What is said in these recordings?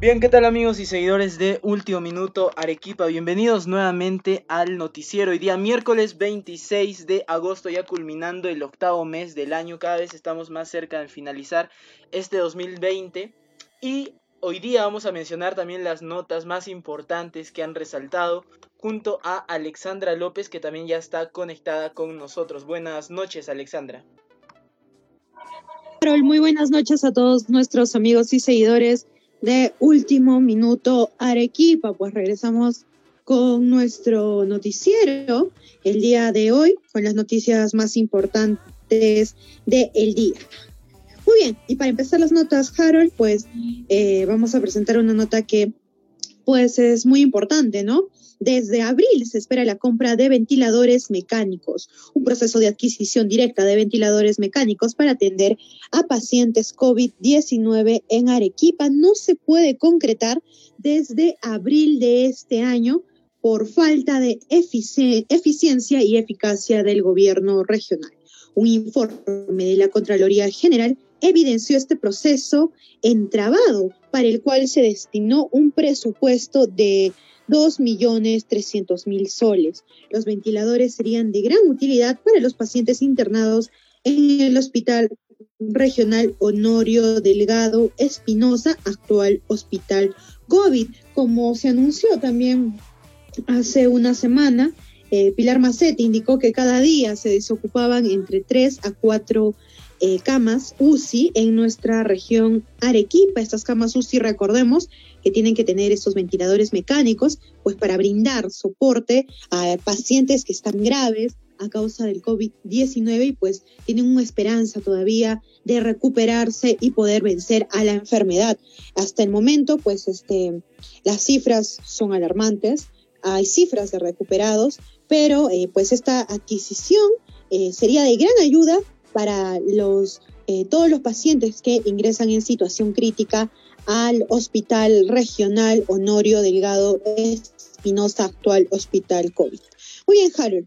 Bien, ¿qué tal amigos y seguidores de Último Minuto Arequipa? Bienvenidos nuevamente al noticiero. Hoy día miércoles 26 de agosto, ya culminando el octavo mes del año. Cada vez estamos más cerca de finalizar este 2020. Y hoy día vamos a mencionar también las notas más importantes que han resaltado junto a Alexandra López, que también ya está conectada con nosotros. Buenas noches, Alexandra. Muy buenas noches a todos nuestros amigos y seguidores de último minuto Arequipa. Pues regresamos con nuestro noticiero el día de hoy, con las noticias más importantes del día. Muy bien, y para empezar las notas, Harold, pues eh, vamos a presentar una nota que pues es muy importante, ¿no? Desde abril se espera la compra de ventiladores mecánicos, un proceso de adquisición directa de ventiladores mecánicos para atender a pacientes COVID-19 en Arequipa. No se puede concretar desde abril de este año por falta de eficiencia y eficacia del gobierno regional. Un informe de la Contraloría General evidenció este proceso entrabado para el cual se destinó un presupuesto de 2.300.000 soles. Los ventiladores serían de gran utilidad para los pacientes internados en el Hospital Regional Honorio Delgado Espinosa, actual Hospital COVID. Como se anunció también hace una semana, eh, Pilar Macetti indicó que cada día se desocupaban entre 3 a 4 eh, camas UCI en nuestra región Arequipa. Estas camas UCI, recordemos, que tienen que tener estos ventiladores mecánicos, pues para brindar soporte a pacientes que están graves a causa del COVID-19 y pues tienen una esperanza todavía de recuperarse y poder vencer a la enfermedad. Hasta el momento, pues este, las cifras son alarmantes, hay cifras de recuperados, pero eh, pues esta adquisición eh, sería de gran ayuda para los, eh, todos los pacientes que ingresan en situación crítica al Hospital Regional Honorio Delgado Espinosa, actual Hospital COVID. Muy bien, Harold.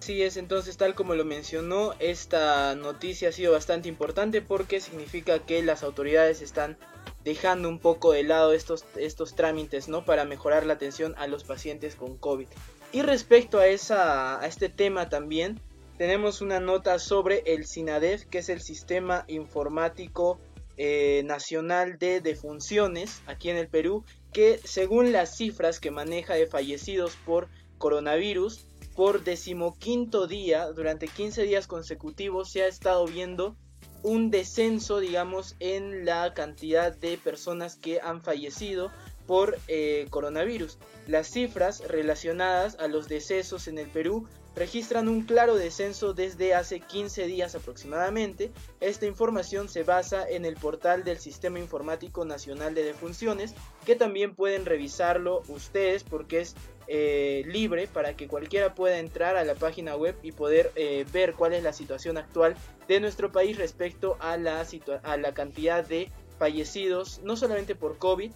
Sí, es entonces tal como lo mencionó, esta noticia ha sido bastante importante porque significa que las autoridades están dejando un poco de lado estos, estos trámites, ¿no? Para mejorar la atención a los pacientes con COVID. Y respecto a, esa, a este tema también, tenemos una nota sobre el SINADEF, que es el Sistema Informático eh, Nacional de Defunciones aquí en el Perú, que según las cifras que maneja de fallecidos por coronavirus, por decimoquinto día, durante 15 días consecutivos, se ha estado viendo un descenso, digamos, en la cantidad de personas que han fallecido por eh, coronavirus. Las cifras relacionadas a los decesos en el Perú registran un claro descenso desde hace 15 días aproximadamente. Esta información se basa en el portal del Sistema Informático Nacional de Defunciones, que también pueden revisarlo ustedes porque es eh, libre para que cualquiera pueda entrar a la página web y poder eh, ver cuál es la situación actual de nuestro país respecto a la, a la cantidad de fallecidos, no solamente por COVID,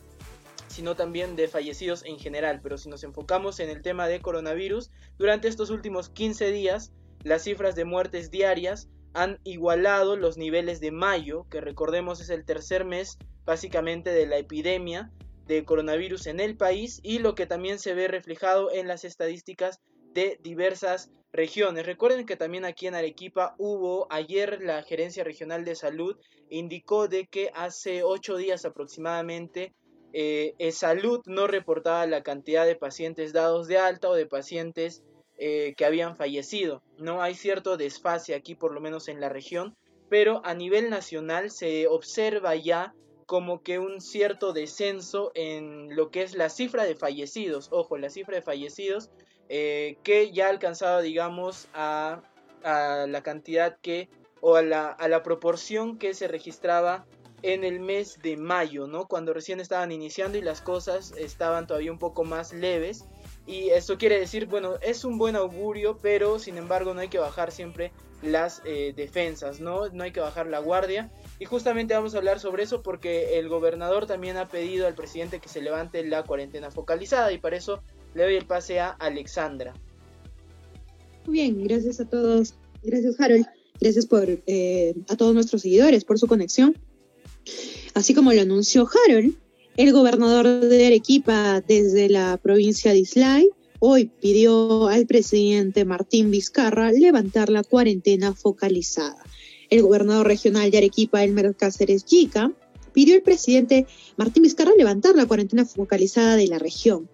sino también de fallecidos en general. Pero si nos enfocamos en el tema de coronavirus, durante estos últimos 15 días, las cifras de muertes diarias han igualado los niveles de mayo, que recordemos es el tercer mes básicamente de la epidemia de coronavirus en el país y lo que también se ve reflejado en las estadísticas de diversas regiones. Recuerden que también aquí en Arequipa hubo ayer la Gerencia Regional de Salud indicó de que hace ocho días aproximadamente eh, salud no reportaba la cantidad de pacientes dados de alta o de pacientes eh, que habían fallecido. No hay cierto desfase aquí, por lo menos en la región, pero a nivel nacional se observa ya como que un cierto descenso en lo que es la cifra de fallecidos. Ojo, la cifra de fallecidos eh, que ya ha alcanzado, digamos, a, a la cantidad que o a la, a la proporción que se registraba en el mes de mayo, ¿no? Cuando recién estaban iniciando y las cosas estaban todavía un poco más leves. Y esto quiere decir, bueno, es un buen augurio, pero sin embargo no hay que bajar siempre las eh, defensas, ¿no? No hay que bajar la guardia. Y justamente vamos a hablar sobre eso porque el gobernador también ha pedido al presidente que se levante la cuarentena focalizada y para eso le doy el pase a Alexandra. Muy bien, gracias a todos. Gracias Harold. Gracias por eh, a todos nuestros seguidores por su conexión. Así como lo anunció Harold, el gobernador de Arequipa desde la provincia de Islay hoy pidió al presidente Martín Vizcarra levantar la cuarentena focalizada. El gobernador regional de Arequipa, Elmer Cáceres Yica, pidió al presidente Martín Vizcarra levantar la cuarentena focalizada de la región.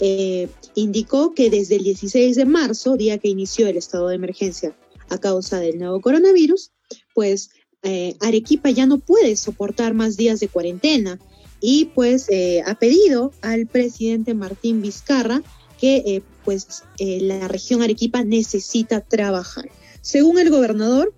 Eh, indicó que desde el 16 de marzo, día que inició el estado de emergencia a causa del nuevo coronavirus, pues eh, Arequipa ya no puede soportar más días de cuarentena y pues eh, ha pedido al presidente Martín Vizcarra que eh, pues la región Arequipa necesita trabajar. Según el gobernador,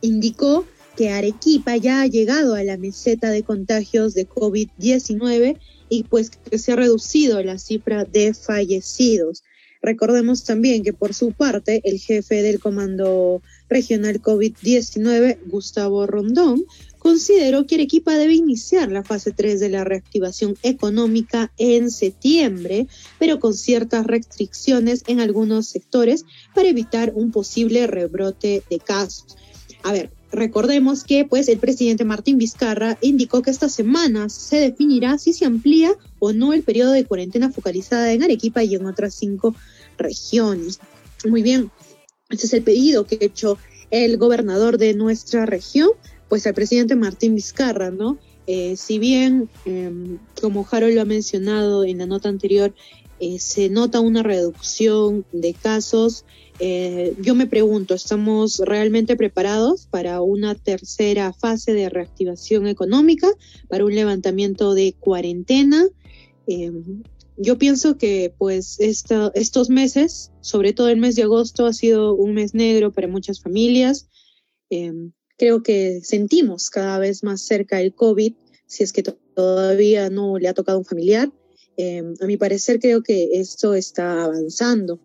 indicó que Arequipa ya ha llegado a la meseta de contagios de COVID-19 y pues que se ha reducido la cifra de fallecidos. Recordemos también que por su parte el jefe del Comando Regional COVID-19, Gustavo Rondón, consideró que Arequipa debe iniciar la fase 3 de la reactivación económica en septiembre, pero con ciertas restricciones en algunos sectores para evitar un posible rebrote de casos. A ver, recordemos que pues el presidente Martín Vizcarra indicó que esta semana se definirá si se amplía o no el periodo de cuarentena focalizada en Arequipa y en otras cinco regiones. Muy bien, este es el pedido que ha hecho el gobernador de nuestra región pues al presidente Martín Vizcarra, ¿no? Eh, si bien, em, como Harold lo ha mencionado en la nota anterior, eh, se nota una reducción de casos, eh, yo me pregunto, ¿estamos realmente preparados para una tercera fase de reactivación económica, para un levantamiento de cuarentena? Em, yo pienso que pues estos meses, sobre todo el mes de agosto, ha sido un mes negro para muchas familias. Creo que sentimos cada vez más cerca el COVID, si es que todavía no le ha tocado un familiar. Em, a mi parecer creo que esto está avanzando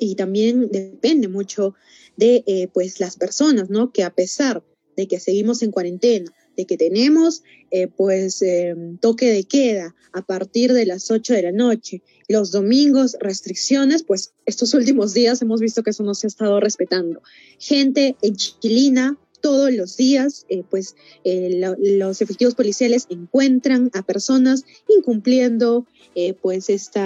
y también depende mucho de eh, pues las personas, ¿no? Que a pesar de que seguimos en cuarentena, de que tenemos eh, pues em, toque de queda a partir de las 8 de la noche, los domingos restricciones, pues estos últimos días hemos visto que eso no se ha estado respetando. Gente en Chilina todos los días, eh, pues eh, los efectivos policiales encuentran a personas incumpliendo eh, pues este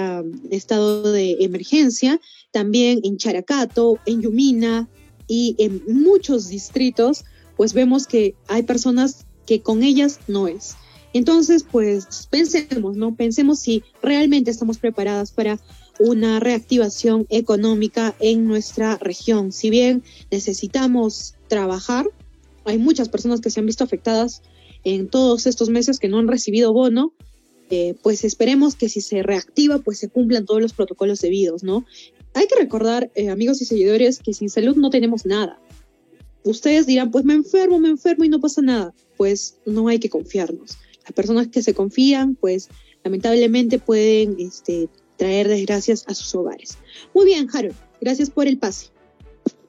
estado de emergencia. También en Characato, en Yumina y en muchos distritos, pues vemos que hay personas que con ellas no es. Entonces, pues pensemos, ¿no? Pensemos si realmente estamos preparadas para una reactivación económica en nuestra región. Si bien necesitamos trabajar, hay muchas personas que se han visto afectadas en todos estos meses que no han recibido bono, eh, pues esperemos que si se reactiva, pues se cumplan todos los protocolos debidos, ¿no? Hay que recordar, eh, amigos y seguidores, que sin salud no tenemos nada. Ustedes dirán, pues me enfermo, me enfermo y no pasa nada. Pues no hay que confiarnos. Las personas que se confían, pues lamentablemente pueden este, traer desgracias a sus hogares. Muy bien, Harold, gracias por el pase.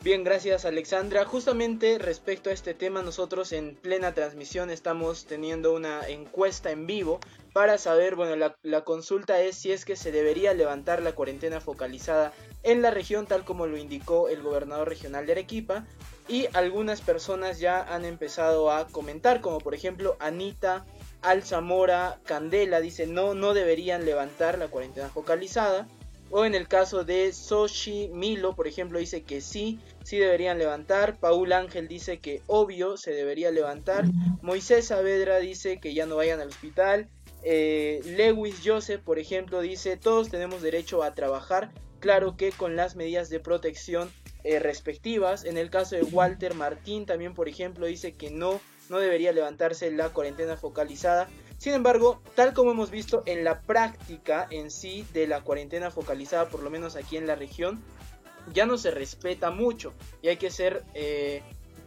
Bien, gracias Alexandra. Justamente respecto a este tema, nosotros en plena transmisión estamos teniendo una encuesta en vivo para saber, bueno, la, la, consulta es si es que se debería levantar la cuarentena focalizada en la región, tal como lo indicó el gobernador regional de Arequipa. Y algunas personas ya han empezado a comentar, como por ejemplo Anita Alzamora Candela dice no, no deberían levantar la cuarentena focalizada. O en el caso de Soshi Milo, por ejemplo, dice que sí, sí deberían levantar. Paul Ángel dice que obvio se debería levantar. Moisés Saavedra dice que ya no vayan al hospital. Eh, Lewis Joseph, por ejemplo, dice todos tenemos derecho a trabajar, claro que con las medidas de protección eh, respectivas. En el caso de Walter Martín, también, por ejemplo, dice que no, no debería levantarse la cuarentena focalizada. Sin embargo, tal como hemos visto en la práctica en sí de la cuarentena focalizada, por lo menos aquí en la región, ya no se respeta mucho y hay que ser eh,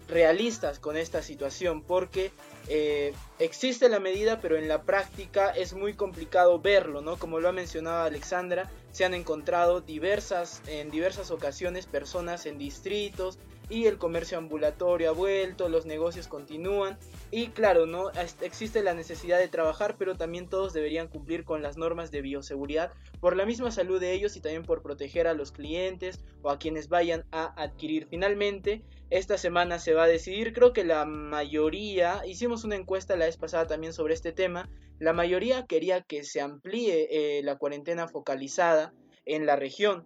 realistas con esta situación porque eh, existe la medida pero en la práctica es muy complicado verlo, ¿no? Como lo ha mencionado Alexandra, se han encontrado diversas, en diversas ocasiones personas en distritos, y el comercio ambulatorio ha vuelto, los negocios continúan y claro, no existe la necesidad de trabajar, pero también todos deberían cumplir con las normas de bioseguridad por la misma salud de ellos y también por proteger a los clientes o a quienes vayan a adquirir. Finalmente, esta semana se va a decidir, creo que la mayoría, hicimos una encuesta la vez pasada también sobre este tema, la mayoría quería que se amplíe eh, la cuarentena focalizada en la región.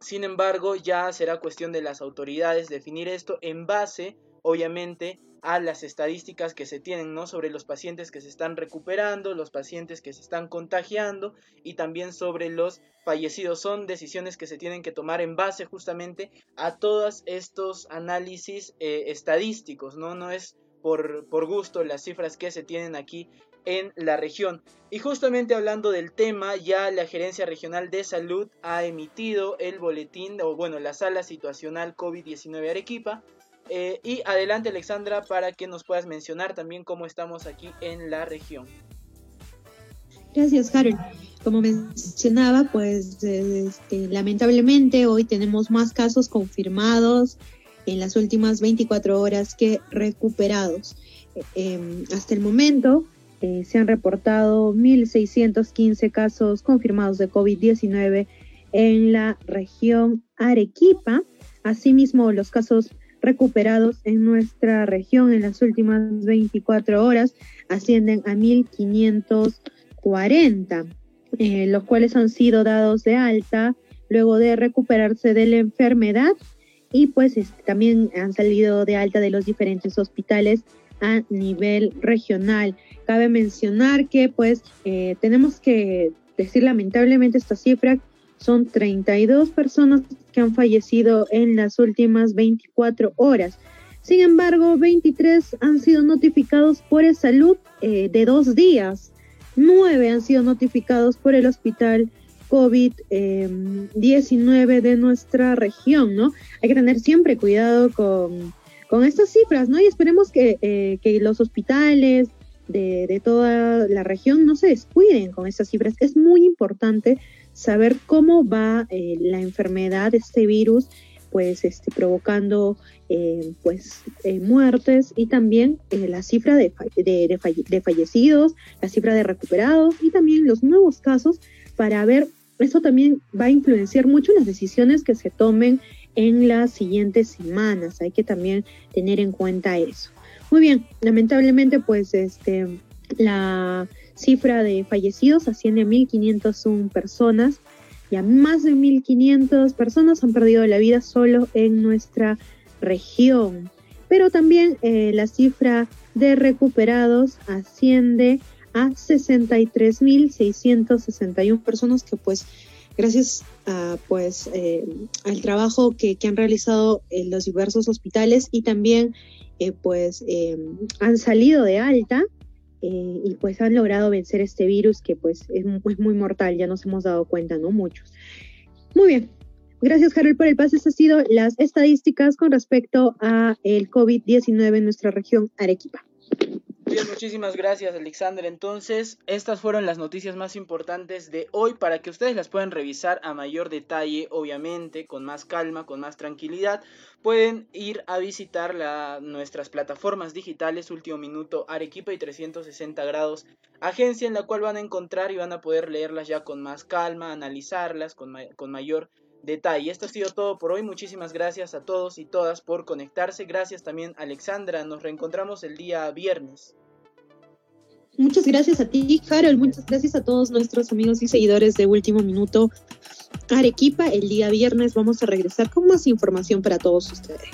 Sin embargo, ya será cuestión de las autoridades definir esto en base, obviamente, a las estadísticas que se tienen, ¿no? Sobre los pacientes que se están recuperando, los pacientes que se están contagiando y también sobre los fallecidos. Son decisiones que se tienen que tomar en base justamente a todos estos análisis eh, estadísticos, ¿no? No es por, por gusto las cifras que se tienen aquí en la región. Y justamente hablando del tema, ya la Gerencia Regional de Salud ha emitido el boletín, o bueno, la sala situacional COVID-19 Arequipa. Eh, y adelante Alexandra para que nos puedas mencionar también cómo estamos aquí en la región. Gracias, Harold. Como mencionaba, pues este, lamentablemente hoy tenemos más casos confirmados en las últimas 24 horas que recuperados. Em, hasta el momento, eh, se han reportado 1.615 casos confirmados de COVID-19 en la región Arequipa. Asimismo, los casos recuperados en nuestra región en las últimas 24 horas ascienden a 1.540, eh, los cuales han sido dados de alta luego de recuperarse de la enfermedad y pues también han salido de alta de los diferentes hospitales a nivel regional. Cabe mencionar que pues eh, tenemos que decir lamentablemente esta cifra son 32 personas que han fallecido en las últimas 24 horas. Sin embargo, 23 han sido notificados por el salud eh, de dos días. Nueve han sido notificados por el hospital COVID-19 de nuestra región, ¿no? Hay que tener siempre cuidado con, con estas cifras, ¿no? Y esperemos que, eh, que los hospitales, de, toda la región no se descuiden con estas cifras. Es muy importante saber cómo va eh, la enfermedad de este virus, pues este, provocando eh, pues muertes y también la cifra de, de, fallecidos, la cifra de recuperados y también los nuevos casos para ver, eso también va a influenciar mucho las decisiones que se tomen en las siguientes semanas. Hay que también tener en cuenta eso. Muy bien, lamentablemente pues este la cifra de fallecidos asciende a 1.501 personas y a más de 1.500 personas han perdido la vida solo en nuestra región. Pero también eh, la cifra de recuperados asciende a 63.661 personas que pues gracias a, pues eh, al trabajo que, que han realizado en los diversos hospitales y también eh, pues em, han salido de alta eh, y pues han logrado vencer este virus que pues es, muy mortal, ya nos hemos dado cuenta, ¿no? Muchos. Muy bien. Gracias, Harold, por el pase. Estas han sido las estadísticas con respecto a el COVID-19 en nuestra región Arequipa. Muchísimas gracias Alexander. Entonces, estas fueron las noticias más importantes de hoy para que ustedes las puedan revisar a mayor detalle, obviamente, con más calma, con más tranquilidad. Pueden ir a visitar la, nuestras plataformas digitales Último Minuto Arequipa y 360 grados agencia en la cual van a encontrar y van a poder leerlas ya con más calma, analizarlas con, con mayor detalle. Esto ha sido todo por hoy. Muchísimas gracias a todos y todas por conectarse. Gracias también Alexandra. Nos reencontramos el día viernes. Muchas gracias a ti, Harold. Muchas gracias a todos nuestros amigos y seguidores de Último Minuto Arequipa. El día viernes vamos a regresar con más información para todos ustedes.